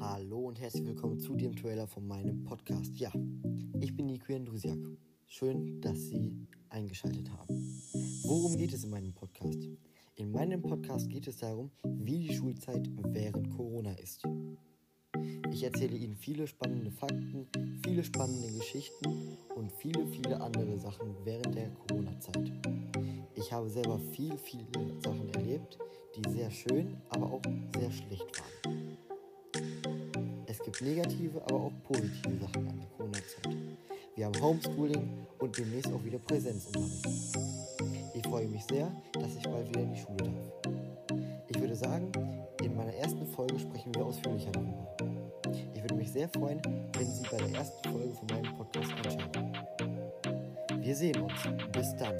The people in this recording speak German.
Hallo und herzlich willkommen zu dem Trailer von meinem Podcast. Ja, ich bin Nico Andrusiak. Schön, dass Sie eingeschaltet haben. Worum geht es in meinem Podcast? In meinem Podcast geht es darum, wie die Schulzeit während Corona ist. Ich erzähle Ihnen viele spannende Fakten, viele spannende Geschichten und viele, viele andere Sachen während der Corona-Zeit. Ich habe selber viel, viele Sachen erlebt, die sehr schön, aber auch sehr schlecht waren. Es gibt negative, aber auch positive Sachen an der Corona-Zeit. Wir haben Homeschooling und demnächst auch wieder Präsenzunterricht. Ich freue mich sehr, dass ich bald wieder in die Schule darf. Ich würde sagen, in meiner ersten Folge sprechen wir ausführlicher darüber. Ich würde mich sehr freuen, wenn Sie bei der ersten Folge von meinem Podcast einschalten. Wir sehen uns. Bis dann.